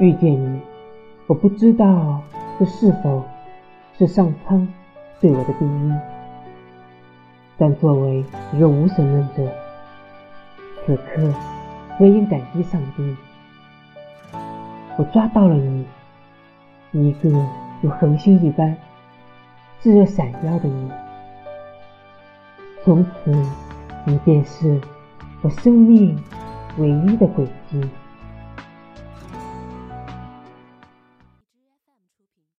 遇见你我不知道这是否是上苍对我的定义但作为一个无神论者此刻我应感激上帝。我抓到了你一个如恒星一般炙热闪耀的你。从此你便是我生命唯一的轨迹。